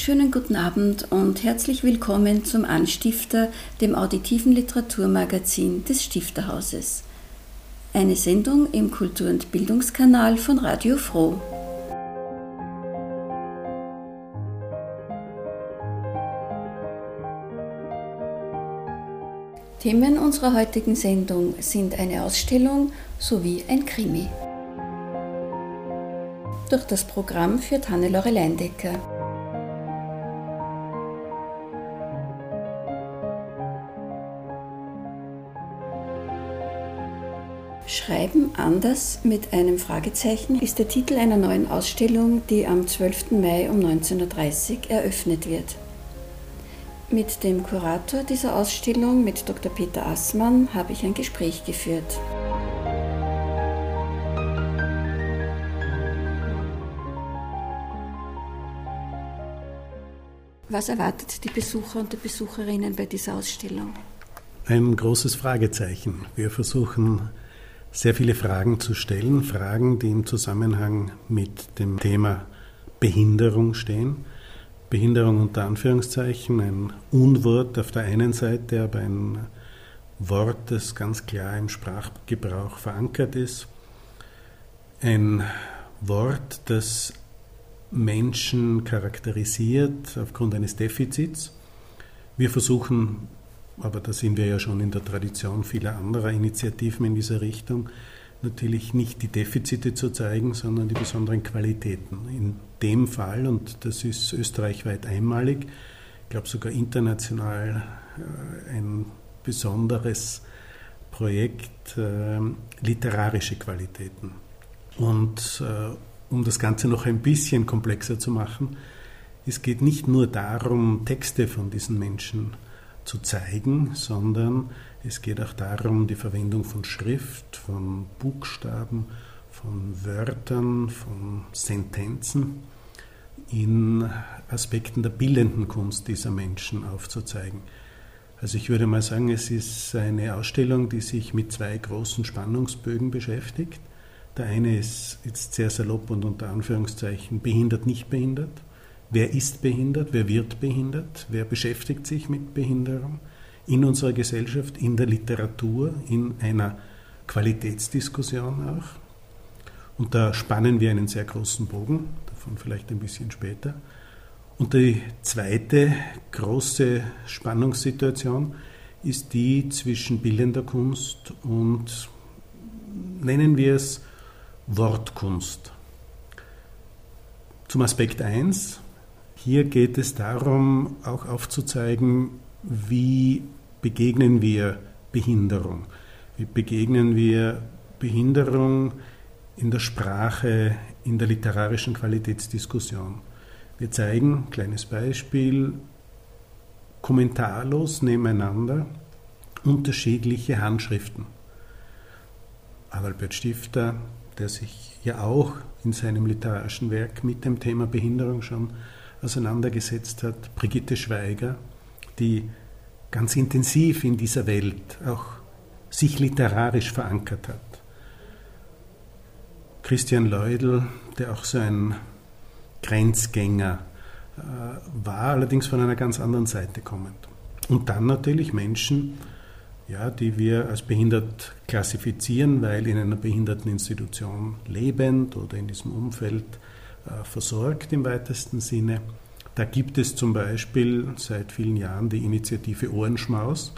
Schönen guten Abend und herzlich willkommen zum Anstifter, dem auditiven Literaturmagazin des Stifterhauses. Eine Sendung im Kultur- und Bildungskanal von Radio Froh. Themen unserer heutigen Sendung sind eine Ausstellung sowie ein Krimi. Durch das Programm führt Hannelore Leindecker. Schreiben anders mit einem Fragezeichen ist der Titel einer neuen Ausstellung, die am 12. Mai um 19.30 Uhr eröffnet wird. Mit dem Kurator dieser Ausstellung, mit Dr. Peter Assmann, habe ich ein Gespräch geführt. Was erwartet die Besucher und die Besucherinnen bei dieser Ausstellung? Ein großes Fragezeichen. Wir versuchen sehr viele Fragen zu stellen, Fragen, die im Zusammenhang mit dem Thema Behinderung stehen. Behinderung unter Anführungszeichen, ein Unwort auf der einen Seite, aber ein Wort, das ganz klar im Sprachgebrauch verankert ist. Ein Wort, das Menschen charakterisiert aufgrund eines Defizits. Wir versuchen aber da sind wir ja schon in der Tradition vieler anderer Initiativen in dieser Richtung, natürlich nicht die Defizite zu zeigen, sondern die besonderen Qualitäten. In dem Fall, und das ist österreichweit einmalig, ich glaube sogar international äh, ein besonderes Projekt, äh, literarische Qualitäten. Und äh, um das Ganze noch ein bisschen komplexer zu machen, es geht nicht nur darum, Texte von diesen Menschen zu zu zeigen, sondern es geht auch darum, die Verwendung von Schrift, von Buchstaben, von Wörtern, von Sentenzen in Aspekten der bildenden Kunst dieser Menschen aufzuzeigen. Also ich würde mal sagen, es ist eine Ausstellung, die sich mit zwei großen Spannungsbögen beschäftigt. Der eine ist jetzt sehr salopp und unter Anführungszeichen behindert, nicht behindert. Wer ist behindert? Wer wird behindert? Wer beschäftigt sich mit Behinderung in unserer Gesellschaft, in der Literatur, in einer Qualitätsdiskussion auch? Und da spannen wir einen sehr großen Bogen, davon vielleicht ein bisschen später. Und die zweite große Spannungssituation ist die zwischen bildender Kunst und, nennen wir es, Wortkunst. Zum Aspekt 1, hier geht es darum, auch aufzuzeigen, wie begegnen wir Behinderung. Wie begegnen wir Behinderung in der Sprache, in der literarischen Qualitätsdiskussion. Wir zeigen, kleines Beispiel, kommentarlos nebeneinander unterschiedliche Handschriften. Adalbert Stifter, der sich ja auch in seinem literarischen Werk mit dem Thema Behinderung schon auseinandergesetzt hat, Brigitte Schweiger, die ganz intensiv in dieser Welt auch sich literarisch verankert hat. Christian Leudl, der auch so ein Grenzgänger äh, war, allerdings von einer ganz anderen Seite kommend. Und dann natürlich Menschen, ja, die wir als behindert klassifizieren, weil in einer Behinderteninstitution lebend oder in diesem Umfeld versorgt im weitesten Sinne. Da gibt es zum Beispiel seit vielen Jahren die Initiative Ohrenschmaus,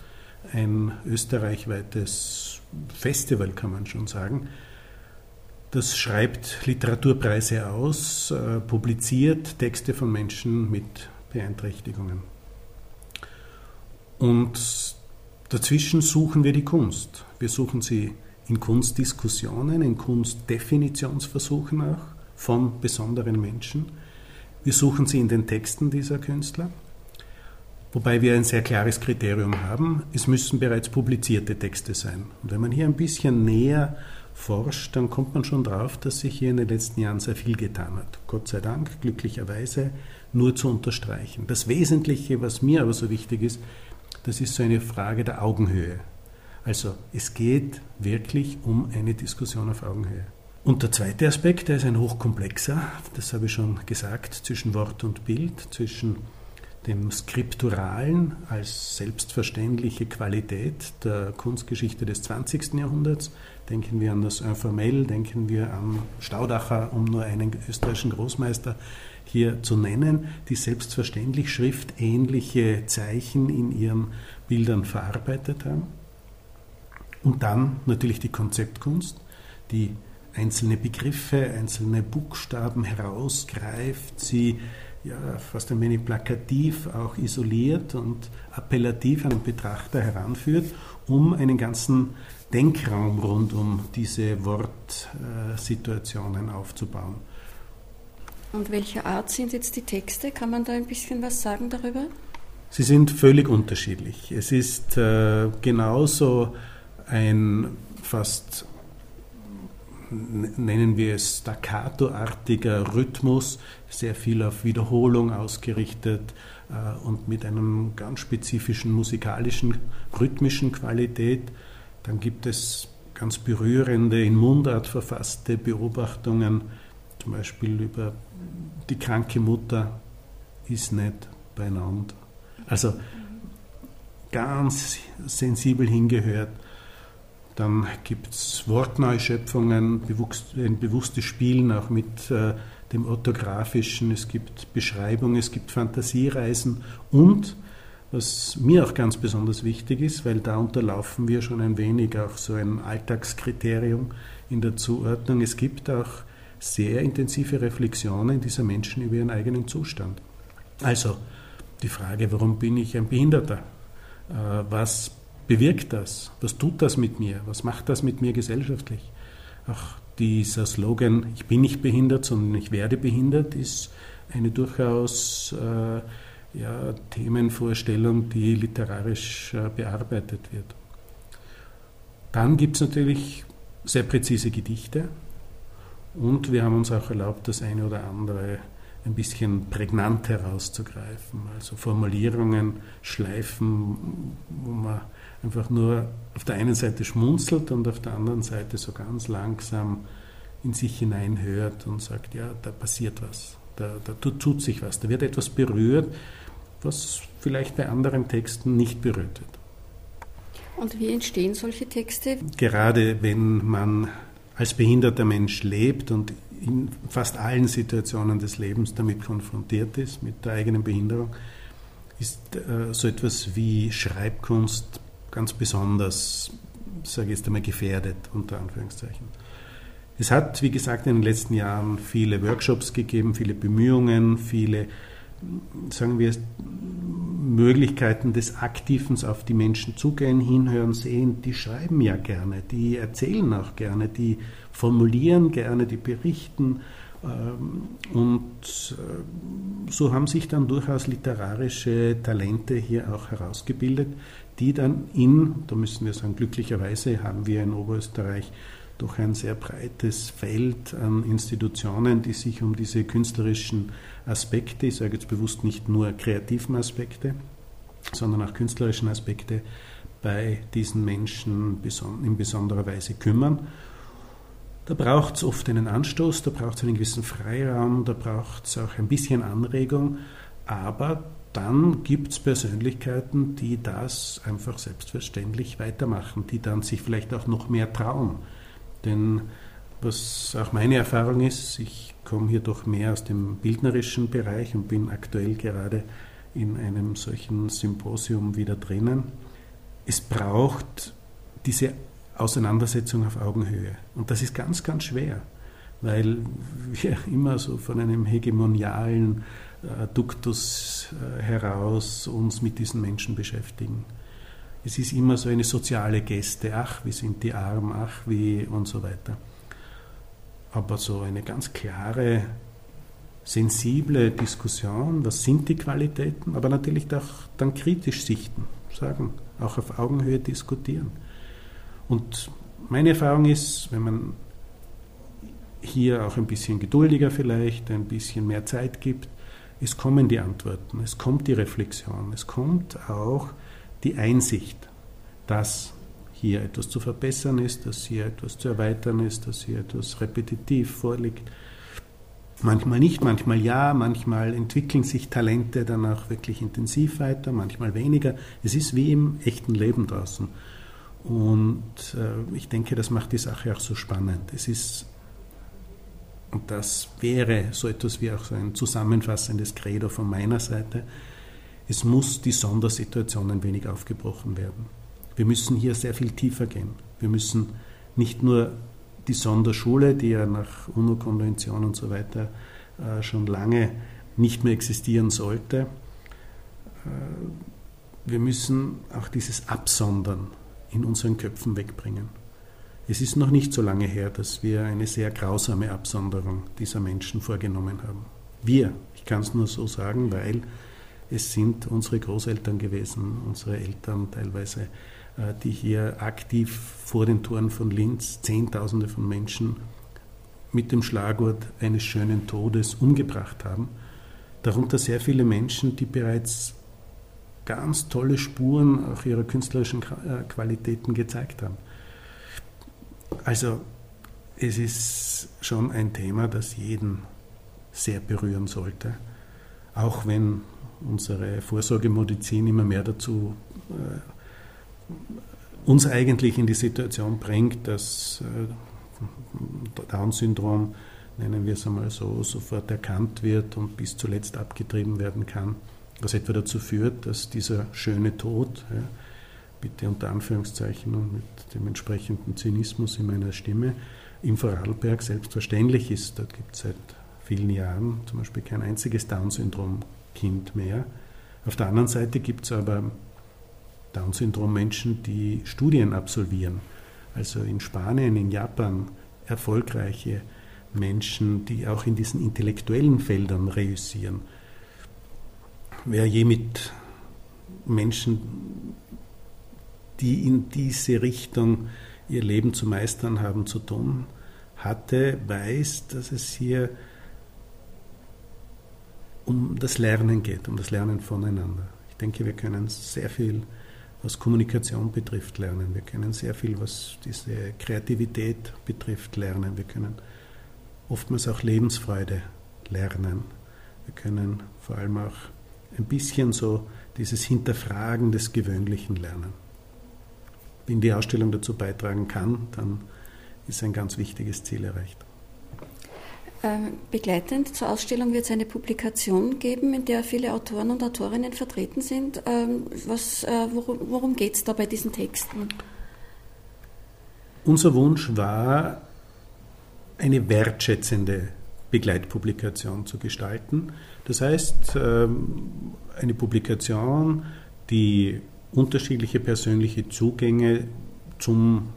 ein österreichweites Festival, kann man schon sagen. Das schreibt Literaturpreise aus, äh, publiziert Texte von Menschen mit Beeinträchtigungen. Und dazwischen suchen wir die Kunst. Wir suchen sie in Kunstdiskussionen, in Kunstdefinitionsversuchen auch von besonderen Menschen. Wir suchen sie in den Texten dieser Künstler, wobei wir ein sehr klares Kriterium haben. Es müssen bereits publizierte Texte sein. Und wenn man hier ein bisschen näher forscht, dann kommt man schon drauf, dass sich hier in den letzten Jahren sehr viel getan hat. Gott sei Dank, glücklicherweise, nur zu unterstreichen. Das Wesentliche, was mir aber so wichtig ist, das ist so eine Frage der Augenhöhe. Also es geht wirklich um eine Diskussion auf Augenhöhe. Und der zweite Aspekt, der ist ein hochkomplexer, das habe ich schon gesagt, zwischen Wort und Bild, zwischen dem Skripturalen als selbstverständliche Qualität der Kunstgeschichte des 20. Jahrhunderts. Denken wir an das Informell, denken wir an Staudacher, um nur einen österreichischen Großmeister hier zu nennen, die selbstverständlich schriftähnliche Zeichen in ihren Bildern verarbeitet haben. Und dann natürlich die Konzeptkunst, die einzelne Begriffe, einzelne Buchstaben herausgreift, sie ja, fast ein wenig plakativ auch isoliert und appellativ an den Betrachter heranführt, um einen ganzen Denkraum rund um diese Wortsituationen aufzubauen. Und welcher Art sind jetzt die Texte? Kann man da ein bisschen was sagen darüber? Sie sind völlig unterschiedlich. Es ist äh, genauso ein fast nennen wir es staccato-artiger Rhythmus, sehr viel auf Wiederholung ausgerichtet äh, und mit einem ganz spezifischen musikalischen, rhythmischen Qualität. Dann gibt es ganz berührende, in Mundart verfasste Beobachtungen, zum Beispiel über die kranke Mutter ist nicht beieinander. Also ganz sensibel hingehört. Dann gibt es Wortneuschöpfungen, ein bewusstes Spielen auch mit äh, dem Orthografischen, es gibt Beschreibungen, es gibt Fantasiereisen und was mir auch ganz besonders wichtig ist, weil da unterlaufen wir schon ein wenig auch so ein Alltagskriterium in der Zuordnung, es gibt auch sehr intensive Reflexionen dieser Menschen über ihren eigenen Zustand. Also die Frage, warum bin ich ein Behinderter? Äh, was bewirkt das? Was tut das mit mir? Was macht das mit mir gesellschaftlich? Auch dieser Slogan, ich bin nicht behindert, sondern ich werde behindert, ist eine durchaus äh, ja, Themenvorstellung, die literarisch äh, bearbeitet wird. Dann gibt es natürlich sehr präzise Gedichte und wir haben uns auch erlaubt, das eine oder andere ein bisschen prägnant herauszugreifen, also Formulierungen, Schleifen, wo man einfach nur auf der einen Seite schmunzelt und auf der anderen Seite so ganz langsam in sich hineinhört und sagt, ja, da passiert was, da, da tut, tut sich was, da wird etwas berührt, was vielleicht bei anderen Texten nicht berührt wird. Und wie entstehen solche Texte? Gerade wenn man als behinderter Mensch lebt und in fast allen Situationen des Lebens damit konfrontiert ist, mit der eigenen Behinderung, ist äh, so etwas wie Schreibkunst ganz besonders, sage ich jetzt einmal, gefährdet, unter Anführungszeichen. Es hat, wie gesagt, in den letzten Jahren viele Workshops gegeben, viele Bemühungen, viele, sagen wir, Möglichkeiten des Aktivens auf die Menschen zugehen, hinhören, sehen. Die schreiben ja gerne, die erzählen auch gerne, die formulieren gerne, die berichten. Ähm, und äh, so haben sich dann durchaus literarische Talente hier auch herausgebildet, die dann in, da müssen wir sagen, glücklicherweise haben wir in Oberösterreich doch ein sehr breites Feld an Institutionen, die sich um diese künstlerischen Aspekte, ich sage jetzt bewusst nicht nur kreativen Aspekte, sondern auch künstlerischen Aspekte bei diesen Menschen in besonderer Weise kümmern. Da braucht es oft einen Anstoß, da braucht es einen gewissen Freiraum, da braucht es auch ein bisschen Anregung, aber dann gibt es Persönlichkeiten, die das einfach selbstverständlich weitermachen, die dann sich vielleicht auch noch mehr trauen. Denn was auch meine Erfahrung ist, ich komme hier doch mehr aus dem bildnerischen Bereich und bin aktuell gerade in einem solchen Symposium wieder drinnen. Es braucht diese Auseinandersetzung auf Augenhöhe. Und das ist ganz, ganz schwer, weil wir immer so von einem hegemonialen Duktus äh, heraus uns mit diesen Menschen beschäftigen. Es ist immer so eine soziale Geste, ach, wie sind die arm, ach, wie und so weiter. Aber so eine ganz klare, sensible Diskussion, was sind die Qualitäten, aber natürlich auch dann kritisch sichten, sagen, auch auf Augenhöhe diskutieren. Und meine Erfahrung ist, wenn man hier auch ein bisschen geduldiger vielleicht, ein bisschen mehr Zeit gibt, es kommen die Antworten, es kommt die Reflexion, es kommt auch die Einsicht, dass hier etwas zu verbessern ist, dass hier etwas zu erweitern ist, dass hier etwas repetitiv vorliegt. Manchmal nicht, manchmal ja, manchmal entwickeln sich Talente dann auch wirklich intensiv weiter, manchmal weniger. Es ist wie im echten Leben draußen. Und äh, ich denke, das macht die Sache auch so spannend. Es ist und das wäre so etwas wie auch so ein zusammenfassendes Credo von meiner Seite. Es muss die Sondersituation ein wenig aufgebrochen werden. Wir müssen hier sehr viel tiefer gehen. Wir müssen nicht nur die Sonderschule, die ja nach UNO-Konvention und so weiter äh, schon lange nicht mehr existieren sollte, äh, wir müssen auch dieses Absondern in unseren Köpfen wegbringen. Es ist noch nicht so lange her, dass wir eine sehr grausame Absonderung dieser Menschen vorgenommen haben. Wir, ich kann es nur so sagen, weil es sind unsere Großeltern gewesen, unsere Eltern teilweise, äh, die hier aktiv vor den Toren von Linz Zehntausende von Menschen mit dem Schlagwort eines schönen Todes umgebracht haben. Darunter sehr viele Menschen, die bereits ganz tolle Spuren auch ihrer künstlerischen äh, Qualitäten gezeigt haben. Also es ist schon ein Thema, das jeden sehr berühren sollte, auch wenn unsere Vorsorgemedizin immer mehr dazu äh, uns eigentlich in die Situation bringt, dass äh, Down-Syndrom, nennen wir es einmal so, sofort erkannt wird und bis zuletzt abgetrieben werden kann, was etwa dazu führt, dass dieser schöne Tod, ja, bitte unter Anführungszeichen und mit dem entsprechenden Zynismus in meiner Stimme, im Vorarlberg selbstverständlich ist. Dort gibt es seit vielen Jahren zum Beispiel kein einziges Down-Syndrom-Kind mehr. Auf der anderen Seite gibt es aber Down-Syndrom-Menschen, die Studien absolvieren. Also in Spanien, in Japan erfolgreiche Menschen, die auch in diesen intellektuellen Feldern reüssieren. Wer je mit Menschen die in diese Richtung ihr Leben zu meistern haben zu tun hatte, weiß, dass es hier um das Lernen geht, um das Lernen voneinander. Ich denke, wir können sehr viel, was Kommunikation betrifft, lernen. Wir können sehr viel, was diese Kreativität betrifft, lernen. Wir können oftmals auch Lebensfreude lernen. Wir können vor allem auch ein bisschen so dieses Hinterfragen des Gewöhnlichen lernen wenn die Ausstellung dazu beitragen kann, dann ist ein ganz wichtiges Ziel erreicht. Ähm, begleitend zur Ausstellung wird es eine Publikation geben, in der viele Autoren und Autorinnen vertreten sind. Ähm, was, äh, worum worum geht es da bei diesen Texten? Unser Wunsch war, eine wertschätzende Begleitpublikation zu gestalten. Das heißt, ähm, eine Publikation, die unterschiedliche persönliche Zugänge zum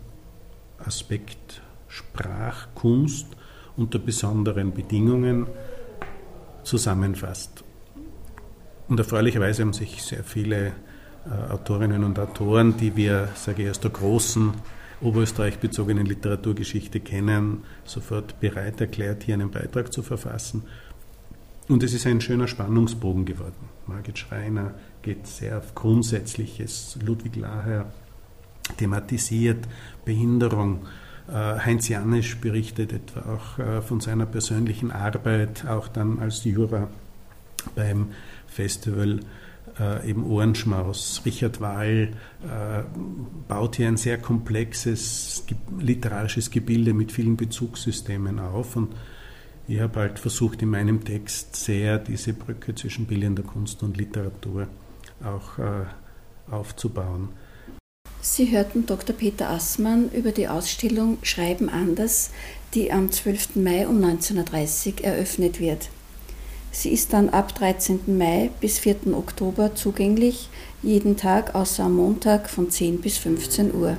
Aspekt Sprachkunst unter besonderen Bedingungen zusammenfasst. Und erfreulicherweise haben sich sehr viele äh, Autorinnen und Autoren, die wir, sage ich, aus der großen Oberösterreich bezogenen Literaturgeschichte kennen, sofort bereit erklärt, hier einen Beitrag zu verfassen. Und es ist ein schöner Spannungsbogen geworden. Margit Schreiner geht sehr auf Grundsätzliches. Ludwig Laher thematisiert Behinderung. Äh, Heinz Janisch berichtet etwa auch äh, von seiner persönlichen Arbeit, auch dann als Juror beim Festival äh, Ohrenschmaus. Richard Wall baut hier ein sehr komplexes literarisches Gebilde mit vielen Bezugssystemen auf und ich habe halt versucht, in meinem Text sehr diese Brücke zwischen bildender Kunst und Literatur auch äh, aufzubauen. Sie hörten Dr. Peter Assmann über die Ausstellung Schreiben anders, die am 12. Mai um 19.30 Uhr eröffnet wird. Sie ist dann ab 13. Mai bis 4. Oktober zugänglich, jeden Tag außer am Montag von 10 bis 15 Uhr.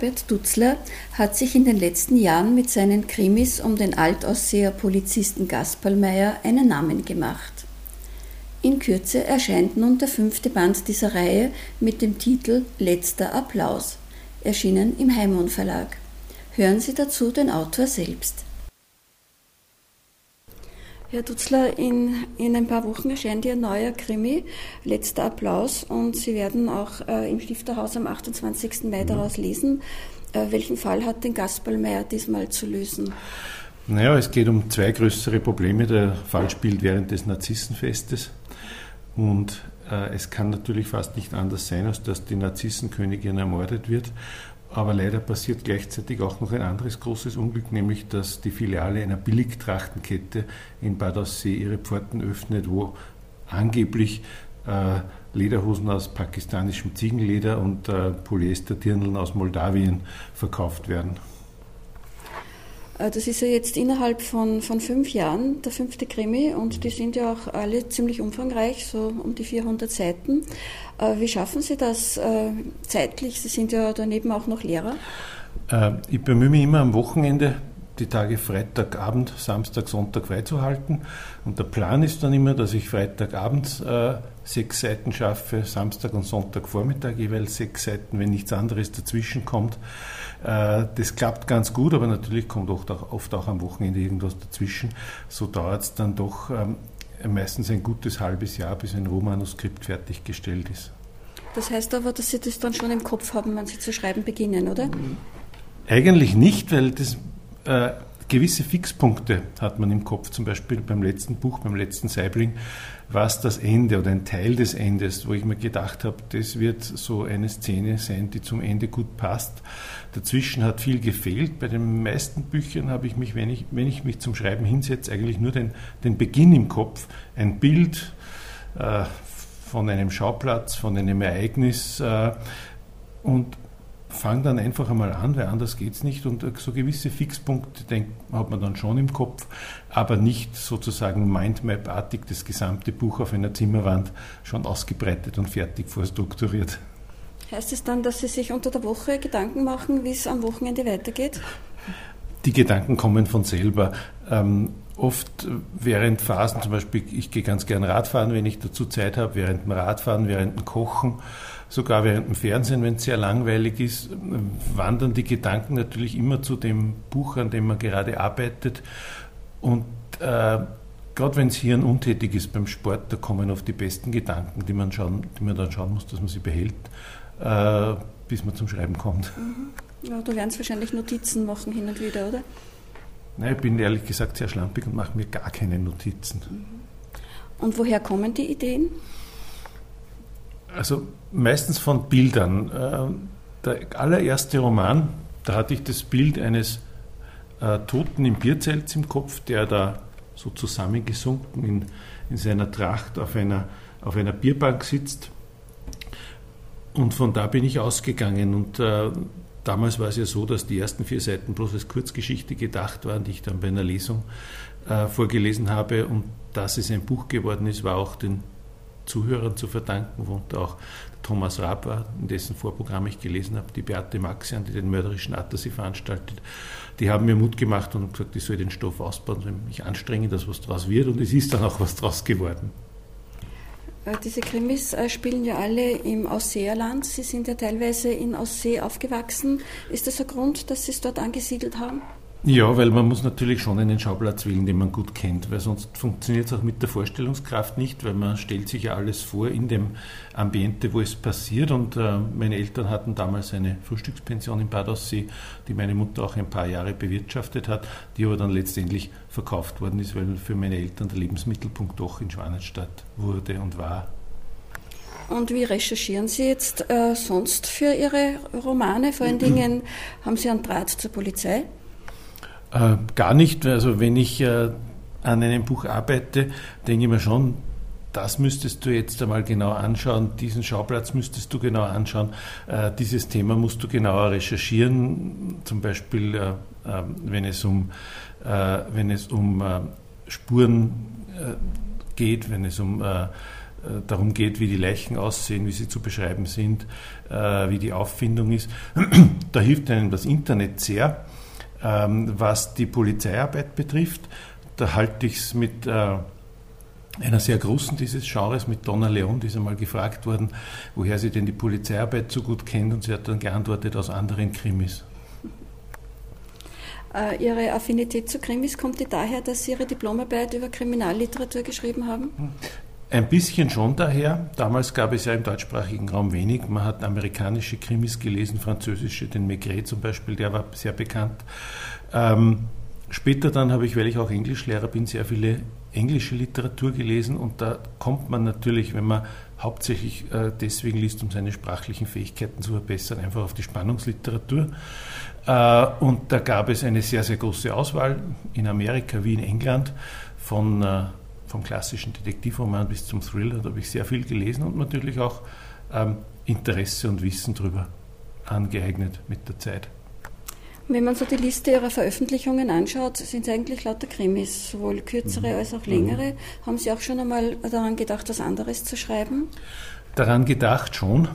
Herbert Dutzler hat sich in den letzten Jahren mit seinen Krimis um den Altausseher Polizisten Gasperlmeier einen Namen gemacht. In Kürze erscheint nun der fünfte Band dieser Reihe mit dem Titel Letzter Applaus, erschienen im Heimon Verlag. Hören Sie dazu den Autor selbst. Herr Dutzler, in, in ein paar Wochen erscheint Ihr neuer Krimi, Letzter Applaus, und Sie werden auch äh, im Stifterhaus am 28. Mai daraus lesen. Äh, welchen Fall hat den Gasperlmeier diesmal zu lösen? Naja, es geht um zwei größere Probleme. Der Fall spielt während des Narzissenfestes und äh, es kann natürlich fast nicht anders sein, als dass die Narzissenkönigin ermordet wird. Aber leider passiert gleichzeitig auch noch ein anderes großes Unglück, nämlich dass die Filiale einer Billigtrachtenkette in Bad Aussee ihre Pforten öffnet, wo angeblich äh, Lederhosen aus pakistanischem Ziegenleder und äh, Polyesterdirndeln aus Moldawien verkauft werden. Äh, das ist ja jetzt innerhalb von, von fünf Jahren der fünfte Krimi und die sind ja auch alle ziemlich umfangreich, so um die 400 Seiten. Äh, wie schaffen Sie das äh, zeitlich? Sie sind ja daneben auch noch Lehrer. Ich bemühe mich immer am Wochenende, die Tage Freitagabend, Samstag, Sonntag freizuhalten. Und der Plan ist dann immer, dass ich Freitagabend äh, sechs Seiten schaffe, Samstag und Sonntagvormittag jeweils sechs Seiten, wenn nichts anderes dazwischen kommt. Äh, das klappt ganz gut, aber natürlich kommt oft auch, oft auch am Wochenende irgendwas dazwischen. So dauert es dann doch ähm, meistens ein gutes halbes Jahr, bis ein Rohmanuskript fertiggestellt ist. Das heißt aber, dass Sie das dann schon im Kopf haben, wenn Sie zu schreiben beginnen, oder? Eigentlich nicht, weil das äh, gewisse Fixpunkte hat man im Kopf, zum Beispiel beim letzten Buch, beim letzten Saibling, was das Ende oder ein Teil des Endes, wo ich mir gedacht habe, das wird so eine Szene sein, die zum Ende gut passt. Dazwischen hat viel gefehlt. Bei den meisten Büchern habe ich mich, wenn ich, wenn ich mich zum Schreiben hinsetze, eigentlich nur den, den Beginn im Kopf, ein Bild äh, von einem Schauplatz, von einem Ereignis äh, und fang dann einfach einmal an, weil anders geht es nicht. Und so gewisse Fixpunkte denk, hat man dann schon im Kopf, aber nicht sozusagen Mindmap-artig das gesamte Buch auf einer Zimmerwand schon ausgebreitet und fertig vorstrukturiert. Heißt es dann, dass Sie sich unter der Woche Gedanken machen, wie es am Wochenende weitergeht? Die Gedanken kommen von selber. Ähm, oft während Phasen, zum Beispiel, ich gehe ganz gern Radfahren, wenn ich dazu Zeit habe, während dem Radfahren, während dem Kochen sogar während dem Fernsehen, wenn es sehr langweilig ist, wandern die Gedanken natürlich immer zu dem Buch, an dem man gerade arbeitet. Und äh, gerade wenn es hier ein untätig ist beim Sport, da kommen oft die besten Gedanken, die man, schauen, die man dann schauen muss, dass man sie behält, äh, bis man zum Schreiben kommt. Mhm. Ja, du lernst wahrscheinlich Notizen machen hin und wieder, oder? Nein, ich bin ehrlich gesagt sehr schlampig und mache mir gar keine Notizen. Mhm. Und woher kommen die Ideen? Also meistens von Bildern. Äh, der allererste Roman, da hatte ich das Bild eines äh, Toten im Bierzelts im Kopf, der da so zusammengesunken in, in seiner Tracht auf einer, auf einer Bierbank sitzt. Und von da bin ich ausgegangen. Und äh, damals war es ja so, dass die ersten vier Seiten bloß als Kurzgeschichte gedacht waren, die ich dann bei einer Lesung äh, vorgelesen habe. Und dass es ein Buch geworden ist, war auch den Zuhörern zu verdanken, worunter auch Thomas war, in dessen Vorprogramm ich gelesen habe, die Beate Maxian, die den mörderischen Attersee veranstaltet. Die haben mir Mut gemacht und gesagt, ich soll den Stoff ausbauen, soll mich anstrengen, dass was draus wird und es ist dann auch was draus geworden. Äh, diese Krimis äh, spielen ja alle im Ausseerland. Sie sind ja teilweise in Aussee aufgewachsen. Ist das ein Grund, dass Sie es dort angesiedelt haben? Ja, weil man muss natürlich schon einen Schauplatz wählen, den man gut kennt, weil sonst funktioniert es auch mit der Vorstellungskraft nicht, weil man stellt sich ja alles vor in dem Ambiente, wo es passiert. Und äh, meine Eltern hatten damals eine Frühstückspension in Bad Aussee, die meine Mutter auch ein paar Jahre bewirtschaftet hat, die aber dann letztendlich verkauft worden ist, weil für meine Eltern der Lebensmittelpunkt doch in Schwanenstadt wurde und war. Und wie recherchieren Sie jetzt äh, sonst für Ihre Romane? Vor allen Dingen haben Sie einen Draht zur Polizei? Äh, gar nicht. Also wenn ich äh, an einem Buch arbeite, denke ich mir schon, das müsstest du jetzt einmal genau anschauen, diesen Schauplatz müsstest du genau anschauen, äh, dieses Thema musst du genauer recherchieren, zum Beispiel äh, äh, wenn es um, äh, wenn es um Spuren geht, wenn es um darum geht, wie die Leichen aussehen, wie sie zu beschreiben sind, wie die Auffindung ist. Da hilft einem das Internet sehr. Ähm, was die Polizeiarbeit betrifft, da halte ich es mit äh, einer sehr großen dieses Genres, mit Donna Leon, die ist einmal gefragt worden, woher sie denn die Polizeiarbeit so gut kennt und sie hat dann geantwortet aus anderen Krimis. Äh, ihre Affinität zu Krimis kommt die daher, dass Sie Ihre Diplomarbeit über Kriminalliteratur geschrieben haben? Ein bisschen schon daher. Damals gab es ja im deutschsprachigen Raum wenig. Man hat amerikanische Krimis gelesen, französische, den Maigret zum Beispiel, der war sehr bekannt. Ähm, später dann habe ich, weil ich auch Englischlehrer bin, sehr viele englische Literatur gelesen und da kommt man natürlich, wenn man hauptsächlich äh, deswegen liest, um seine sprachlichen Fähigkeiten zu verbessern, einfach auf die Spannungsliteratur. Äh, und da gab es eine sehr, sehr große Auswahl in Amerika wie in England von äh, vom klassischen Detektivroman bis zum Thriller, da habe ich sehr viel gelesen und natürlich auch ähm, Interesse und Wissen darüber angeeignet mit der Zeit. Wenn man so die Liste Ihrer Veröffentlichungen anschaut, sind es eigentlich lauter Krimis, sowohl kürzere mhm. als auch längere. Mhm. Haben Sie auch schon einmal daran gedacht, was anderes zu schreiben? Daran gedacht schon,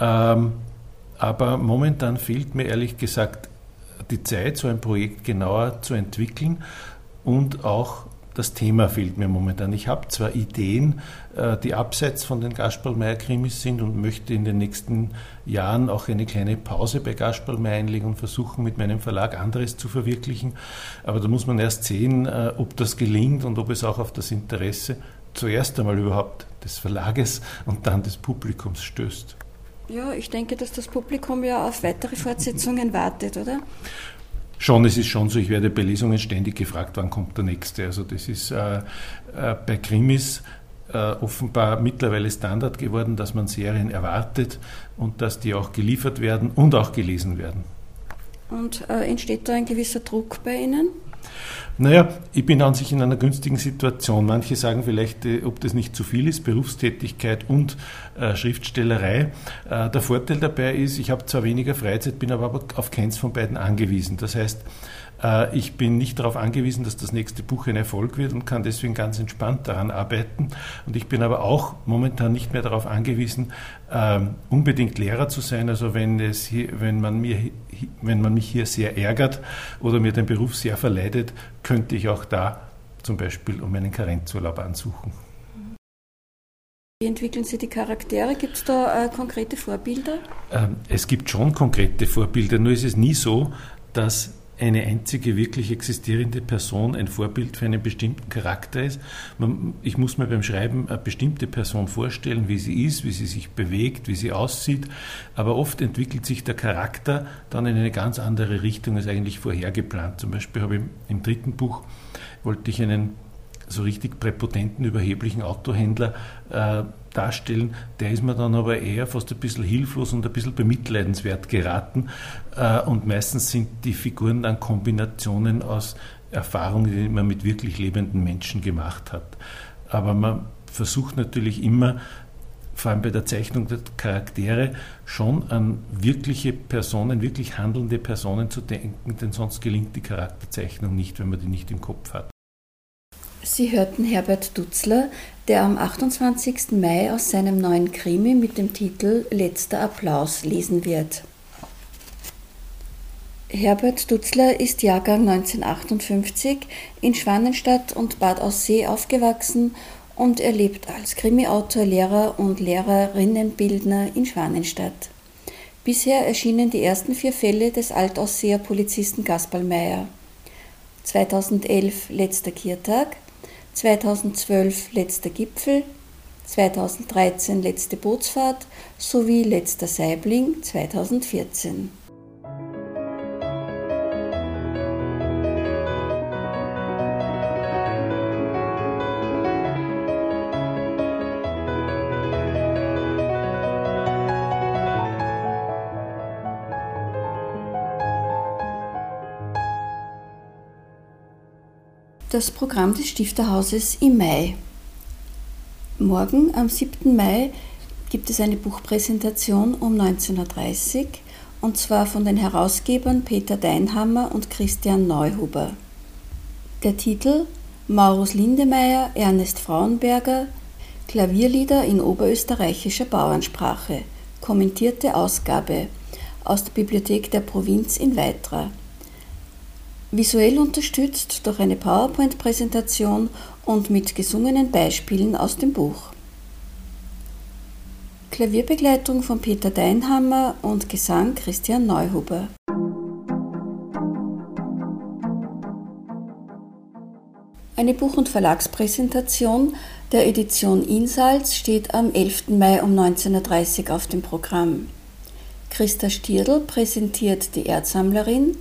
ähm, aber momentan fehlt mir ehrlich gesagt die Zeit, so ein Projekt genauer zu entwickeln und auch das Thema fehlt mir momentan. Ich habe zwar Ideen, äh, die abseits von den Gasperlmeier-Krimis sind und möchte in den nächsten Jahren auch eine kleine Pause bei Gasperlmeier einlegen und versuchen, mit meinem Verlag anderes zu verwirklichen. Aber da muss man erst sehen, äh, ob das gelingt und ob es auch auf das Interesse zuerst einmal überhaupt des Verlages und dann des Publikums stößt. Ja, ich denke, dass das Publikum ja auf weitere Fortsetzungen wartet, oder? Schon, es ist schon so, ich werde bei Lesungen ständig gefragt, wann kommt der nächste. Also das ist äh, äh, bei Krimis äh, offenbar mittlerweile Standard geworden, dass man Serien erwartet und dass die auch geliefert werden und auch gelesen werden. Und äh, entsteht da ein gewisser Druck bei Ihnen? Naja, ich bin an sich in einer günstigen Situation. Manche sagen vielleicht, äh, ob das nicht zu viel ist, Berufstätigkeit und äh, Schriftstellerei. Äh, der Vorteil dabei ist, ich habe zwar weniger Freizeit, bin aber auf keins von beiden angewiesen. Das heißt, ich bin nicht darauf angewiesen, dass das nächste Buch ein Erfolg wird und kann deswegen ganz entspannt daran arbeiten. Und ich bin aber auch momentan nicht mehr darauf angewiesen, ähm, unbedingt Lehrer zu sein. Also wenn, es hier, wenn, man mir, wenn man mich hier sehr ärgert oder mir den Beruf sehr verleidet, könnte ich auch da zum Beispiel um einen Karenzurlaub ansuchen. Wie entwickeln Sie die Charaktere? Gibt es da äh, konkrete Vorbilder? Ähm, es gibt schon konkrete Vorbilder, nur ist es nie so, dass eine einzige wirklich existierende Person ein Vorbild für einen bestimmten Charakter ist. ich muss mir beim Schreiben eine bestimmte Person vorstellen, wie sie ist, wie sie sich bewegt, wie sie aussieht, aber oft entwickelt sich der Charakter dann in eine ganz andere Richtung als eigentlich vorhergeplant. Zum Beispiel habe ich im dritten Buch wollte ich einen so richtig präpotenten, überheblichen Autohändler äh, darstellen, der ist mir dann aber eher fast ein bisschen hilflos und ein bisschen bemitleidenswert geraten. Äh, und meistens sind die Figuren dann Kombinationen aus Erfahrungen, die man mit wirklich lebenden Menschen gemacht hat. Aber man versucht natürlich immer, vor allem bei der Zeichnung der Charaktere, schon an wirkliche Personen, wirklich handelnde Personen zu denken, denn sonst gelingt die Charakterzeichnung nicht, wenn man die nicht im Kopf hat. Sie hörten Herbert Dutzler, der am 28. Mai aus seinem neuen Krimi mit dem Titel Letzter Applaus lesen wird. Herbert Dutzler ist Jahrgang 1958 in Schwanenstadt und Bad Aussee aufgewachsen und er lebt als Krimiautor, Lehrer und Lehrerinnenbildner in Schwanenstadt. Bisher erschienen die ersten vier Fälle des Altausseer Polizisten Gaspar Meyer. 2011 letzter Kirtag, 2012 letzter Gipfel, 2013 letzte Bootsfahrt sowie letzter Saibling 2014. Das Programm des Stifterhauses im Mai. Morgen, am 7. Mai, gibt es eine Buchpräsentation um 19.30 Uhr und zwar von den Herausgebern Peter Deinhammer und Christian Neuhuber. Der Titel Maurus Lindemeyer, Ernest Frauenberger, Klavierlieder in oberösterreichischer Bauernsprache, kommentierte Ausgabe aus der Bibliothek der Provinz in Weitra. Visuell unterstützt durch eine PowerPoint-Präsentation und mit gesungenen Beispielen aus dem Buch. Klavierbegleitung von Peter Deinhammer und Gesang Christian Neuhuber. Eine Buch- und Verlagspräsentation der Edition Insalz steht am 11. Mai um 19.30 Uhr auf dem Programm. Christa Stierdl präsentiert die Erdsammlerin,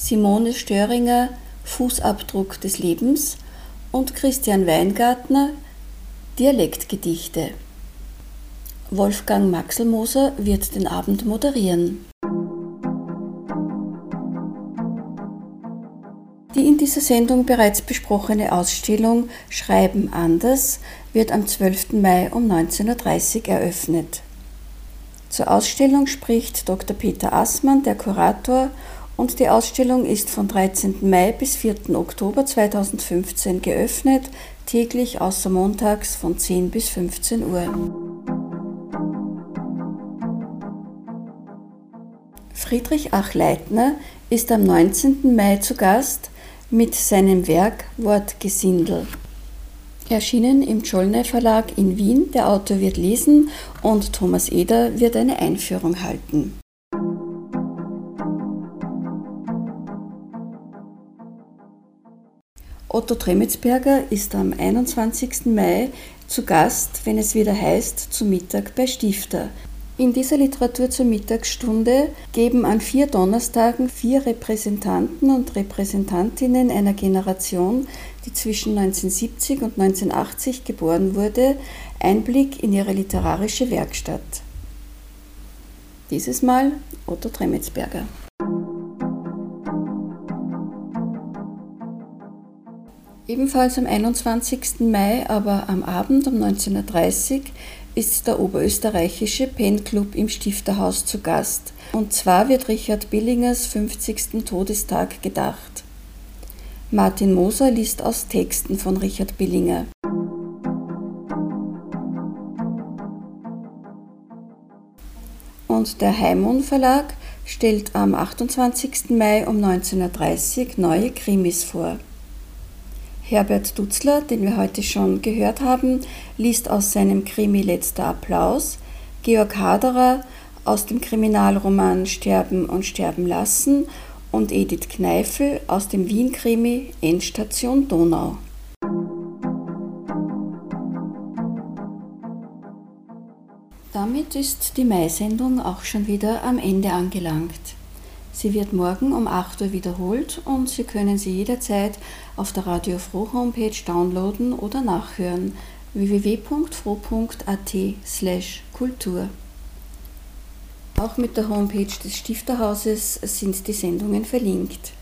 Simone Störinger Fußabdruck des Lebens und Christian Weingartner Dialektgedichte. Wolfgang Maxelmoser wird den Abend moderieren. Die in dieser Sendung bereits besprochene Ausstellung Schreiben anders wird am 12. Mai um 19.30 Uhr eröffnet. Zur Ausstellung spricht Dr. Peter Assmann, der Kurator, und die Ausstellung ist von 13. Mai bis 4. Oktober 2015 geöffnet, täglich außer montags von 10 bis 15 Uhr. Friedrich Achleitner ist am 19. Mai zu Gast mit seinem Werk Wortgesindel. Erschienen im Czollner Verlag in Wien. Der Autor wird lesen und Thomas Eder wird eine Einführung halten. Otto Tremetsberger ist am 21. Mai zu Gast, wenn es wieder heißt, zu Mittag bei Stifter. In dieser Literatur zur Mittagsstunde geben an vier Donnerstagen vier Repräsentanten und Repräsentantinnen einer Generation, die zwischen 1970 und 1980 geboren wurde, Einblick in ihre literarische Werkstatt. Dieses Mal Otto Tremetsberger. Ebenfalls am 21. Mai, aber am Abend um 19.30 Uhr, ist der oberösterreichische Pen-Club im Stifterhaus zu Gast. Und zwar wird Richard Billingers 50. Todestag gedacht. Martin Moser liest aus Texten von Richard Billinger. Und der Heimon Verlag stellt am 28. Mai um 19.30 Uhr neue Krimis vor. Herbert Dutzler, den wir heute schon gehört haben, liest aus seinem Krimi Letzter Applaus, Georg Haderer aus dem Kriminalroman Sterben und Sterben lassen und Edith Kneifel aus dem Wien-Krimi Endstation Donau. Damit ist die Mai-Sendung auch schon wieder am Ende angelangt. Sie wird morgen um 8 Uhr wiederholt und Sie können sie jederzeit auf der Radio Froh Homepage downloaden oder nachhören www.froh.at/kultur. Auch mit der Homepage des Stifterhauses sind die Sendungen verlinkt.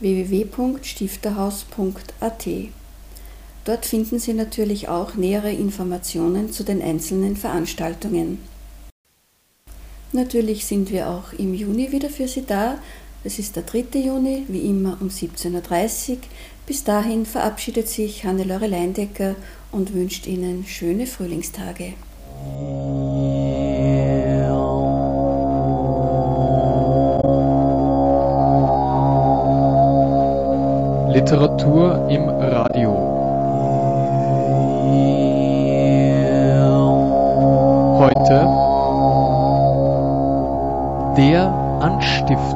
www.stifterhaus.at Dort finden Sie natürlich auch nähere Informationen zu den einzelnen Veranstaltungen. Natürlich sind wir auch im Juni wieder für Sie da. Es ist der 3. Juni, wie immer um 17.30 Uhr. Bis dahin verabschiedet sich Hannelore Leindecker und wünscht Ihnen schöne Frühlingstage. Literatur im Radio. der anstiftet.